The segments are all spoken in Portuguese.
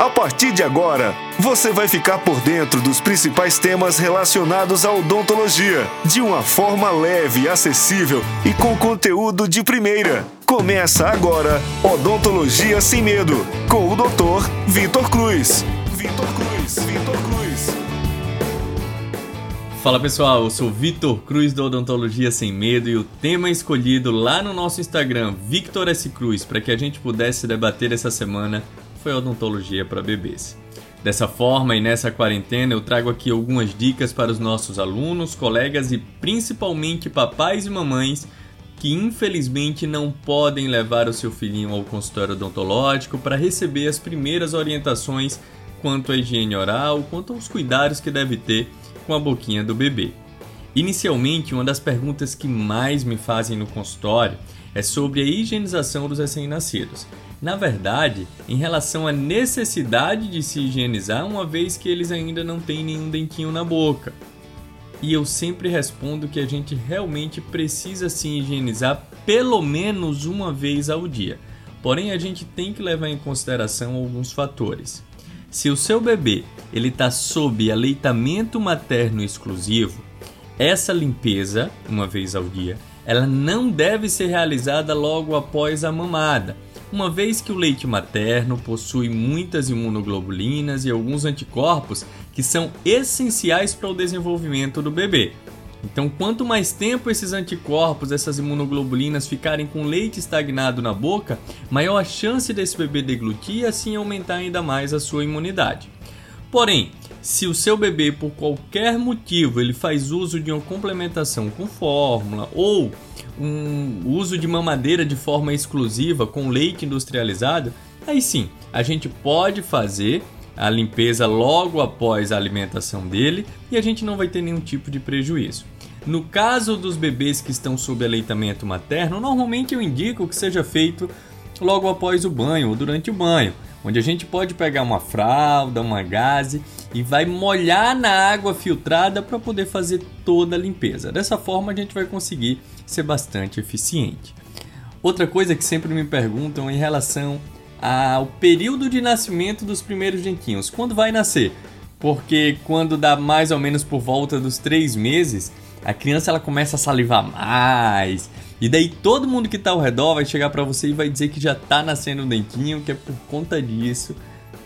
A partir de agora, você vai ficar por dentro dos principais temas relacionados à odontologia, de uma forma leve, acessível e com conteúdo de primeira. Começa agora Odontologia Sem Medo, com o Dr. Vitor Cruz. Vitor Cruz, Vitor Cruz. Fala pessoal, eu sou Vitor Cruz do Odontologia Sem Medo e o tema escolhido lá no nosso Instagram, Victor S. Cruz, para que a gente pudesse debater essa semana foi odontologia para bebês. Dessa forma e nessa quarentena eu trago aqui algumas dicas para os nossos alunos, colegas e principalmente papais e mamães que infelizmente não podem levar o seu filhinho ao consultório odontológico para receber as primeiras orientações quanto à higiene oral, quanto aos cuidados que deve ter com a boquinha do bebê. Inicialmente, uma das perguntas que mais me fazem no consultório é sobre a higienização dos recém-nascidos. Na verdade, em relação à necessidade de se higienizar, uma vez que eles ainda não têm nenhum dentinho na boca. E eu sempre respondo que a gente realmente precisa se higienizar pelo menos uma vez ao dia. Porém, a gente tem que levar em consideração alguns fatores. Se o seu bebê ele está sob aleitamento materno exclusivo, essa limpeza, uma vez ao dia, ela não deve ser realizada logo após a mamada uma vez que o leite materno possui muitas imunoglobulinas e alguns anticorpos que são essenciais para o desenvolvimento do bebê. Então, quanto mais tempo esses anticorpos, essas imunoglobulinas ficarem com leite estagnado na boca, maior a chance desse bebê deglutir e assim aumentar ainda mais a sua imunidade. Porém, se o seu bebê por qualquer motivo ele faz uso de uma complementação com fórmula ou um uso de mamadeira de forma exclusiva com leite industrializado, aí sim, a gente pode fazer a limpeza logo após a alimentação dele e a gente não vai ter nenhum tipo de prejuízo. No caso dos bebês que estão sob aleitamento materno, normalmente eu indico que seja feito logo após o banho ou durante o banho onde a gente pode pegar uma fralda, uma gaze e vai molhar na água filtrada para poder fazer toda a limpeza. Dessa forma a gente vai conseguir ser bastante eficiente. Outra coisa que sempre me perguntam em relação ao período de nascimento dos primeiros dentinhos, quando vai nascer? Porque quando dá mais ou menos por volta dos três meses, a criança ela começa a salivar mais, e daí todo mundo que tá ao redor vai chegar para você e vai dizer que já tá nascendo um dentinho, que é por conta disso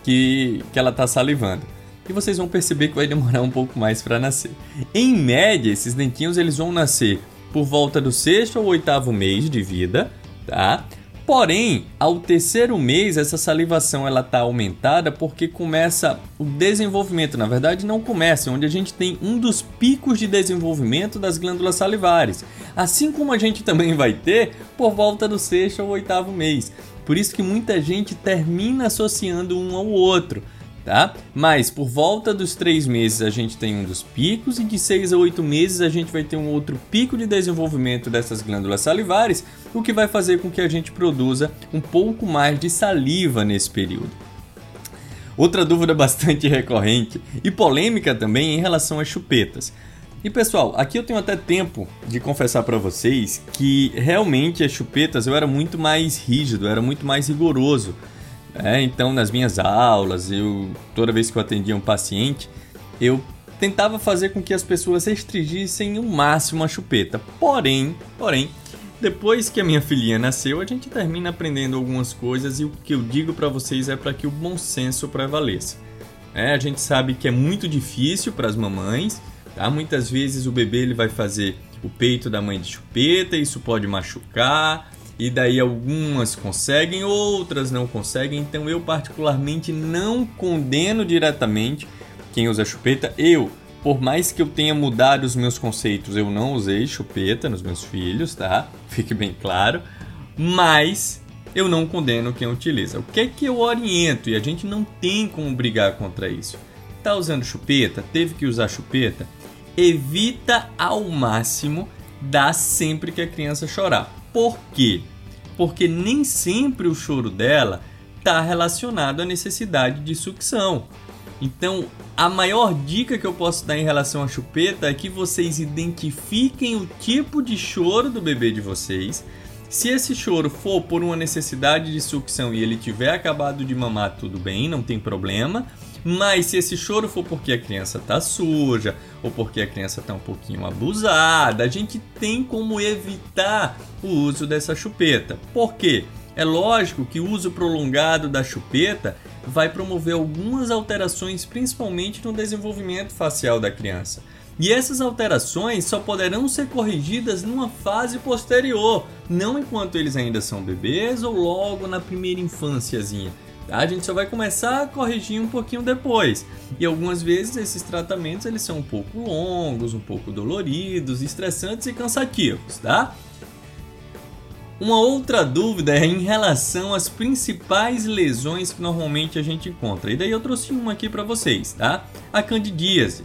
que, que ela tá salivando. E vocês vão perceber que vai demorar um pouco mais para nascer. Em média, esses dentinhos eles vão nascer por volta do sexto ou oitavo mês de vida, tá? Porém, ao terceiro mês, essa salivação ela está aumentada porque começa o desenvolvimento. Na verdade, não começa, é onde a gente tem um dos picos de desenvolvimento das glândulas salivares. Assim como a gente também vai ter por volta do sexto ou oitavo mês. Por isso que muita gente termina associando um ao outro tá? Mas por volta dos três meses a gente tem um dos picos e de seis a oito meses a gente vai ter um outro pico de desenvolvimento dessas glândulas salivares, o que vai fazer com que a gente produza um pouco mais de saliva nesse período. Outra dúvida bastante recorrente e polêmica também é em relação às chupetas. E pessoal, aqui eu tenho até tempo de confessar para vocês que realmente as chupetas eu era muito mais rígido, era muito mais rigoroso é, então, nas minhas aulas, eu toda vez que eu atendia um paciente, eu tentava fazer com que as pessoas restringissem o máximo a chupeta. Porém, porém, depois que a minha filhinha nasceu, a gente termina aprendendo algumas coisas e o que eu digo para vocês é para que o bom senso prevaleça. É, a gente sabe que é muito difícil para as mamães, tá? Muitas vezes o bebê ele vai fazer o peito da mãe de chupeta, isso pode machucar, e daí algumas conseguem, outras não conseguem. Então eu particularmente não condeno diretamente quem usa chupeta. Eu, por mais que eu tenha mudado os meus conceitos, eu não usei chupeta nos meus filhos, tá? Fique bem claro. Mas eu não condeno quem utiliza. O que é que eu oriento? E a gente não tem como brigar contra isso. Tá usando chupeta? Teve que usar chupeta? Evita ao máximo dar sempre que a criança chorar. Por quê? Porque nem sempre o choro dela está relacionado à necessidade de sucção. Então, a maior dica que eu posso dar em relação à chupeta é que vocês identifiquem o tipo de choro do bebê de vocês, Se esse choro for por uma necessidade de sucção e ele tiver acabado de mamar, tudo bem, não tem problema. Mas se esse choro for porque a criança tá suja ou porque a criança tá um pouquinho abusada, a gente tem como evitar o uso dessa chupeta. Por quê? É lógico que o uso prolongado da chupeta vai promover algumas alterações, principalmente no desenvolvimento facial da criança. E essas alterações só poderão ser corrigidas numa fase posterior, não enquanto eles ainda são bebês ou logo na primeira infânciazinha. A gente só vai começar a corrigir um pouquinho depois. E algumas vezes esses tratamentos eles são um pouco longos, um pouco doloridos, estressantes e cansativos, tá? Uma outra dúvida é em relação às principais lesões que normalmente a gente encontra. E daí eu trouxe uma aqui para vocês, tá? A candidíase,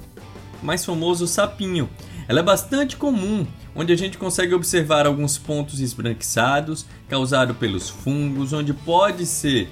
mais famoso sapinho. Ela é bastante comum, onde a gente consegue observar alguns pontos esbranquiçados causados pelos fungos, onde pode ser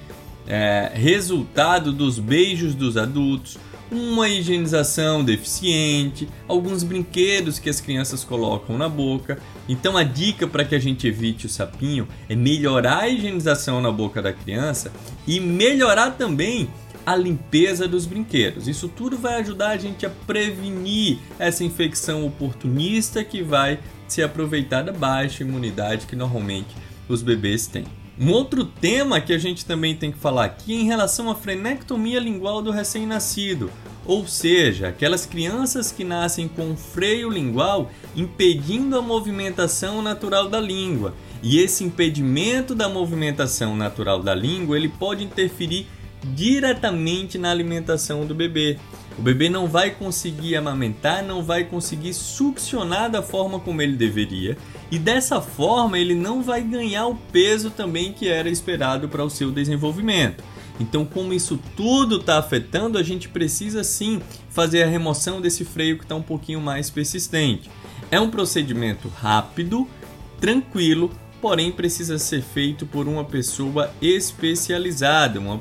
é, resultado dos beijos dos adultos, uma higienização deficiente, alguns brinquedos que as crianças colocam na boca. Então a dica para que a gente evite o sapinho é melhorar a higienização na boca da criança e melhorar também a limpeza dos brinquedos. Isso tudo vai ajudar a gente a prevenir essa infecção oportunista que vai se aproveitar da baixa imunidade que normalmente os bebês têm. Um outro tema que a gente também tem que falar aqui é em relação à frenectomia lingual do recém-nascido, ou seja, aquelas crianças que nascem com freio lingual impedindo a movimentação natural da língua. E esse impedimento da movimentação natural da língua, ele pode interferir diretamente na alimentação do bebê. O bebê não vai conseguir amamentar, não vai conseguir succionar da forma como ele deveria, e dessa forma ele não vai ganhar o peso também que era esperado para o seu desenvolvimento. Então, como isso tudo está afetando, a gente precisa sim fazer a remoção desse freio que está um pouquinho mais persistente. É um procedimento rápido, tranquilo, porém precisa ser feito por uma pessoa especializada, uma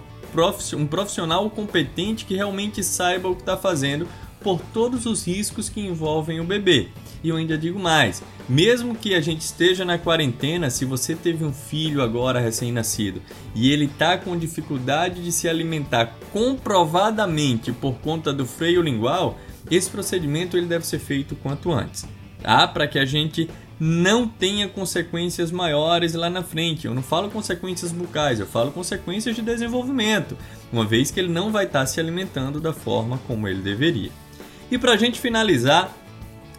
um profissional competente que realmente saiba o que está fazendo por todos os riscos que envolvem o bebê. E eu ainda digo mais: mesmo que a gente esteja na quarentena, se você teve um filho agora recém-nascido e ele está com dificuldade de se alimentar comprovadamente por conta do freio lingual, esse procedimento ele deve ser feito quanto antes, tá? Para que a gente não tenha consequências maiores lá na frente. Eu não falo consequências bucais, eu falo consequências de desenvolvimento, uma vez que ele não vai estar se alimentando da forma como ele deveria. E para a gente finalizar,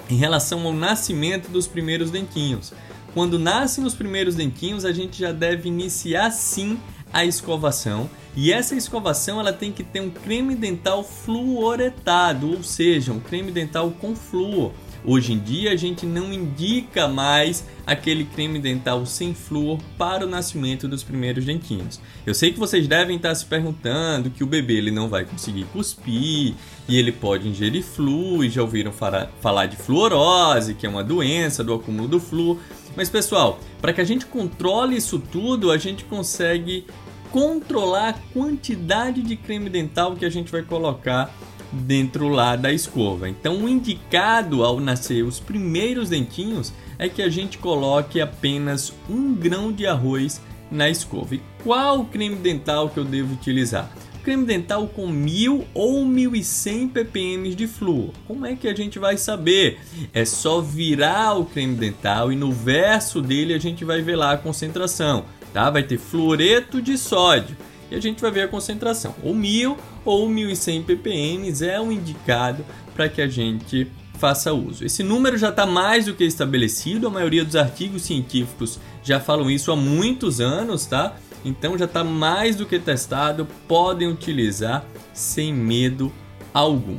em relação ao nascimento dos primeiros dentinhos. Quando nascem os primeiros dentinhos, a gente já deve iniciar sim a escovação e essa escovação ela tem que ter um creme dental fluoretado, ou seja, um creme dental com flúor. Hoje em dia a gente não indica mais aquele creme dental sem flúor para o nascimento dos primeiros dentinhos. Eu sei que vocês devem estar se perguntando que o bebê ele não vai conseguir cuspir e ele pode ingerir flúor e já ouviram falar de fluorose, que é uma doença do acúmulo do flúor. Mas pessoal, para que a gente controle isso tudo, a gente consegue controlar a quantidade de creme dental que a gente vai colocar dentro lá da escova. Então, o indicado ao nascer os primeiros dentinhos é que a gente coloque apenas um grão de arroz na escova. E qual creme dental que eu devo utilizar? Creme dental com 1000 ou 1100 ppm de flúor. Como é que a gente vai saber? É só virar o creme dental e no verso dele a gente vai ver lá a concentração, tá? Vai ter fluoreto de sódio e a gente vai ver a concentração. Ou 1000 ou 1100 ppm é o indicado para que a gente faça uso. Esse número já está mais do que estabelecido, a maioria dos artigos científicos já falam isso há muitos anos, tá? Então já está mais do que testado, podem utilizar sem medo algum.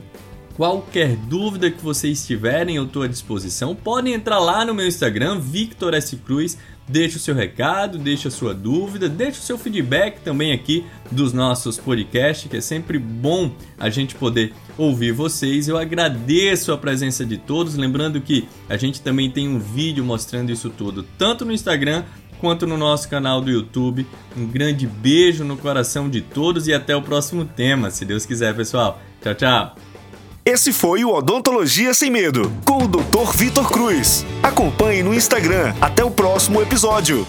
Qualquer dúvida que vocês tiverem, eu estou à disposição. Podem entrar lá no meu Instagram, Victor S. Cruz, Deixe o seu recado, deixe a sua dúvida, deixe o seu feedback também aqui dos nossos podcasts, que é sempre bom a gente poder ouvir vocês. Eu agradeço a presença de todos, lembrando que a gente também tem um vídeo mostrando isso tudo, tanto no Instagram quanto no nosso canal do YouTube. Um grande beijo no coração de todos e até o próximo tema, se Deus quiser, pessoal. Tchau, tchau. Esse foi o Odontologia Sem Medo, com o Dr. Vitor Cruz. Acompanhe no Instagram. Até o próximo episódio.